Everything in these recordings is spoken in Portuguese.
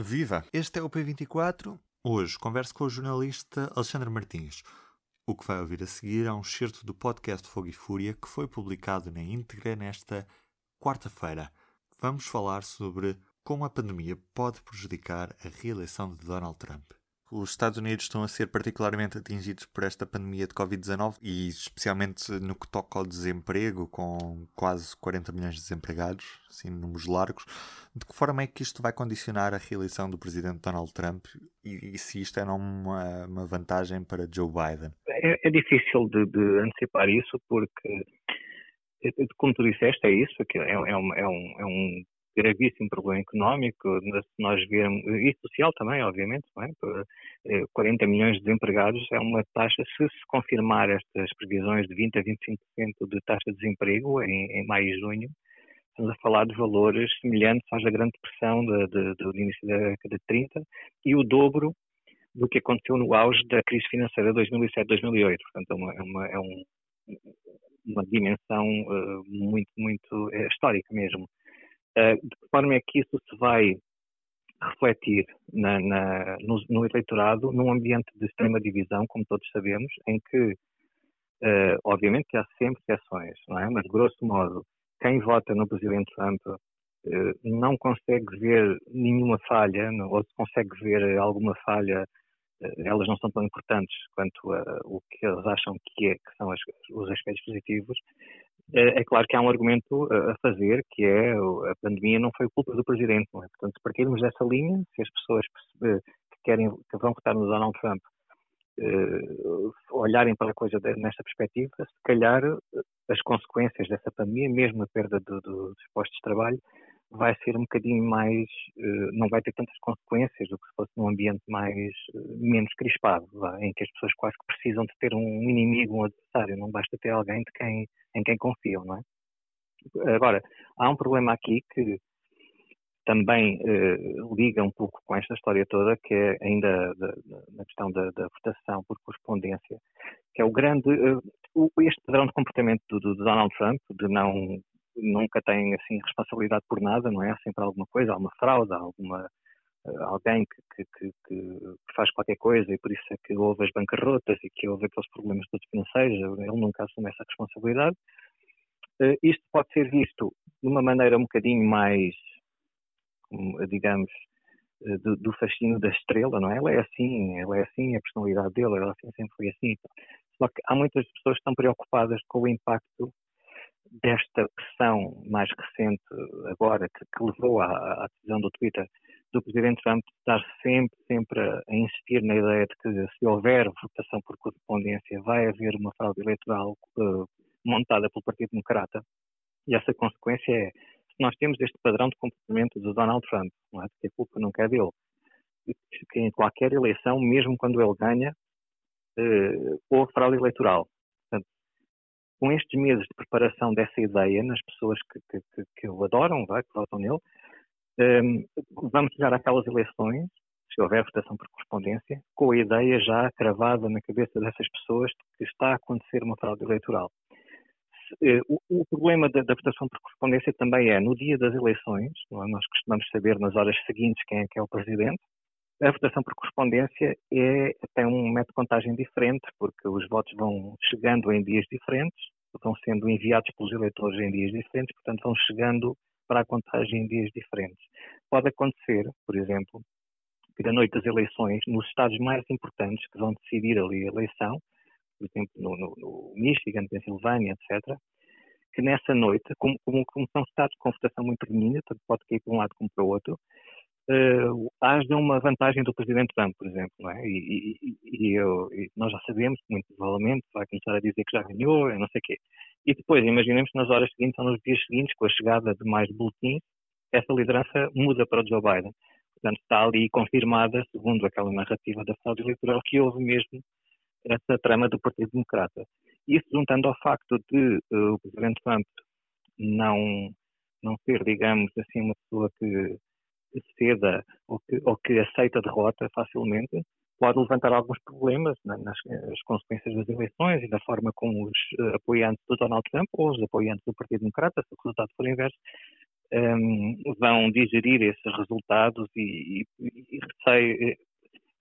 Viva! Este é o P24. Hoje converso com o jornalista Alexandre Martins. O que vai ouvir a seguir é um excerto do podcast Fogo e Fúria que foi publicado na íntegra nesta quarta-feira. Vamos falar sobre como a pandemia pode prejudicar a reeleição de Donald Trump. Os Estados Unidos estão a ser particularmente atingidos por esta pandemia de Covid-19 e especialmente no que toca ao desemprego, com quase 40 milhões de desempregados, assim, números largos. De que forma é que isto vai condicionar a reeleição do presidente Donald Trump e, e se isto é uma, uma vantagem para Joe Biden? É, é difícil de, de, antecipar isso porque, como tu disseste, é isso, é, é, um, é, um, é um gravíssimo problema económico, se nós virmos, e social também, obviamente, é? 40 eh, milhões de desempregados é uma taxa, se se confirmar estas previsões de 20 a 25% de taxa de desemprego em, em, maio e junho, estamos a falar de valores semelhantes às da Grande Depressão de, de, do início da década de 30 e o dobro do que aconteceu no auge da crise financeira de 2007-2008. Portanto, é uma, é uma, é um, uma dimensão uh, muito, muito é, histórica mesmo. Eh, de que forma é que isso se vai refletir na, na, no, no, eleitorado num ambiente de extrema divisão, como todos sabemos, em que, uh, obviamente, há sempre exceções, não é? Mas, grosso modo, quem vota no presidente Trump uh, não consegue ver nenhuma falha, ou se consegue ver alguma falha, uh, elas não são tão importantes quanto o que eles acham que, é, que são as, os aspectos positivos, é, é, claro que há um argumento a fazer, que é a pandemia não foi culpa do Presidente. Não é? Portanto, se partirmos dessa linha, se as pessoas que, querem, que vão votar no Donald Trump uh, olharem para a coisa nesta perspectiva, se calhar as consequências dessa pandemia, mesmo a perda do, do, dos postos de trabalho, vai ser um bocadinho mais, uh, não vai ter tantas consequências do que se fosse num ambiente mais, uh, menos crispado, em que as pessoas quase que precisam de ter um inimigo, um adversário, não basta ter alguém de quem em quem confiam, não é? Agora, há um problema aqui que também eh, liga um pouco com esta história toda, que é ainda na questão da, da, votação por correspondência, que é o grande, eh, este padrão de comportamento do, do, Donald Trump, de não, nunca tem assim responsabilidade por nada, não é? Há sempre alguma coisa, há uma fraude, há alguma, uh, alguém que, que, que, faz qualquer coisa e por isso é que houve as bancarrotas e que houve aqueles problemas todos financeiros, ele nunca assume essa responsabilidade. Uh, isto pode ser visto de uma maneira um bocadinho mais, digamos, uh, do, do, fascínio da estrela, não é? Ela é assim, ela é assim, a personalidade dele, ela assim, sempre foi assim. Só que há muitas pessoas que estão preocupadas com o impacto desta pressão mais recente agora que, que levou à, à, decisão do Twitter do Presidente Trump estar sempre, sempre a, insistir na ideia de que se houver votação por correspondência vai haver uma fraude eleitoral uh, montada pelo Partido Democrata. E essa consequência é se nós temos este padrão de comportamento do Donald Trump, não é? que a culpa não é dele, que em qualquer eleição, mesmo quando ele ganha, uh, houve fraude eleitoral com estes meses de preparação dessa ideia nas pessoas que, que, que, o adoram, vai, que votam nele, um, vamos chegar àquelas eleições, se houver votação por correspondência, com a ideia já cravada na cabeça dessas pessoas de que está a acontecer uma fraude eleitoral. O, o, problema da, da, votação por correspondência também é, no dia das eleições, é? nós costumamos saber nas horas seguintes quem é que é o presidente, a votação por correspondência é, tem um método de contagem diferente, porque os votos vão chegando em dias diferentes, vão sendo enviados pelos eleitores em dias diferentes, portanto vão chegando para a contagem em dias diferentes. Pode acontecer, por exemplo, que na noite das eleições, nos estados mais importantes que vão decidir ali a eleição, por exemplo, no, no, no Michigan, Pensilvânia, etc., que nessa noite, como, como, como são estados com votação muito pequenina, pode cair para um lado como para o outro, uh, haja uma vantagem do Presidente Trump, por exemplo, não é? E, e, e, eu, e, nós já sabemos que muito provavelmente vai começar a dizer que já ganhou, não sei o quê. E depois, imaginemos que nas horas seguintes ou nos dias seguintes, com a chegada de mais boletins, essa liderança muda para o Joe Biden. Portanto, está ali confirmada, segundo aquela narrativa da fraude eleitoral, que houve mesmo essa trama do Partido Democrata. Isso juntando ao facto de uh, o Presidente Trump não, não ser, digamos assim, uma pessoa que ceda ou que, ou que aceita a derrota facilmente, pode levantar alguns problemas nas, nas consequências das eleições e da forma como os uh, apoiantes do Donald Trump ou os apoiantes do Partido Democrata, se o resultado for inverso, um, ehm, vão digerir esses resultados e, e, e eh,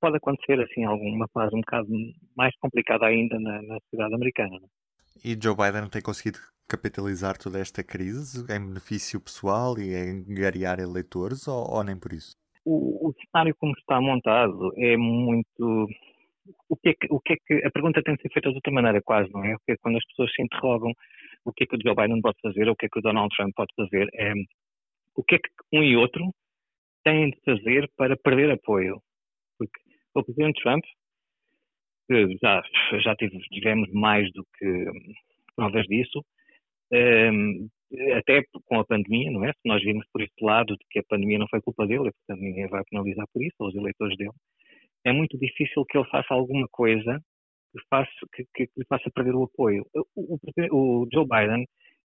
pode acontecer assim alguma fase um bocado mais complicada ainda na, na sociedade americana. É? E Joe Biden tem conseguido capitalizar toda esta crise em benefício pessoal e em ganhar eleitores ou, ou nem por isso? o, o cenário como está montado é muito o que, é que, o que é que a pergunta tem de ser feita de outra maneira quase, não é? Porque quando as pessoas se interrogam o que é que o Joe Biden pode fazer, o que é que o Donald Trump pode fazer, é o que é que um e outro têm de fazer para perder apoio. Porque o presidente Trump, já, já tivemos mais do que provas disso, um, até com a pandemia, não é? Se nós vimos por este lado de que a pandemia não foi culpa dele, portanto ninguém vai penalizar por isso, ou os eleitores dele, é muito difícil que ele faça alguma coisa que, faça, que, que, que lhe faça perder o apoio. O, o, o, Joe Biden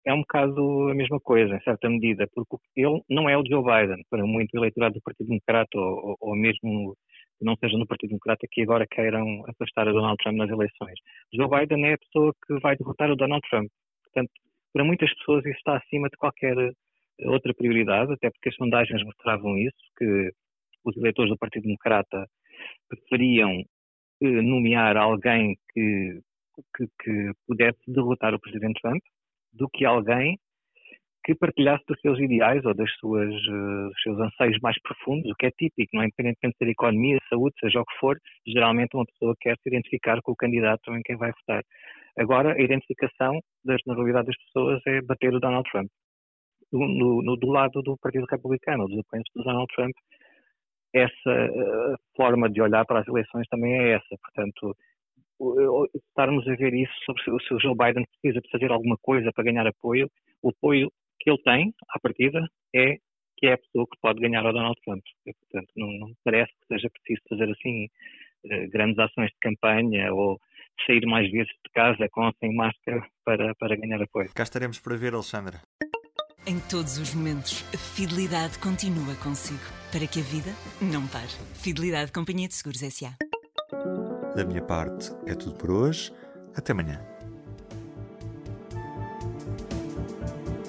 é um bocado a mesma coisa, em certa medida, porque ele não é o Joe Biden, para muito eleitorado do Partido Democrata, ou, ou mesmo não seja no Partido Democrata, que agora queiram afastar o Donald Trump nas eleições. Joe Biden é a pessoa que vai derrotar o Donald Trump. Portanto, para muitas pessoas isso está acima de qualquer eh, outra prioridade, até porque as sondagens mostravam isso, que os eleitores do Partido Democrata preferiam eh, nomear alguém que, que, que, pudesse derrotar o Presidente Trump do que alguém que partilhasse dos seus ideais ou das suas, uh, dos seus anseios mais profundos, o que é típico, não é? independentemente de ser economia, saúde, seja o que for, geralmente uma pessoa quer se identificar com o candidato em quem vai votar. Agora, a identificação da generalidade das pessoas é bater o Donald Trump. No, no, do lado do Partido Republicano, dos apoiantes do Donald Trump, essa uh, forma de olhar para as eleições também é essa. Portanto, estarmos a ver isso sobre se o Joe Biden precisa de fazer alguma coisa para ganhar apoio, o apoio que ele tem, à partida, é que é a pessoa que pode ganhar ao Donald Trump. E, portanto, não, não parece que seja preciso fazer assim uh, grandes ações de campanha ou sair mais vezes de casa com ou sem máscara para, para ganhar apoio. Cá estaremos para ver, Alexandra. Em todos os momentos, a fidelidade continua consigo, para que a vida não pare. Fidelidade Companhia de Seguros S.A. Da minha parte, é tudo por hoje. Até amanhã.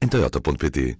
em toyota.pt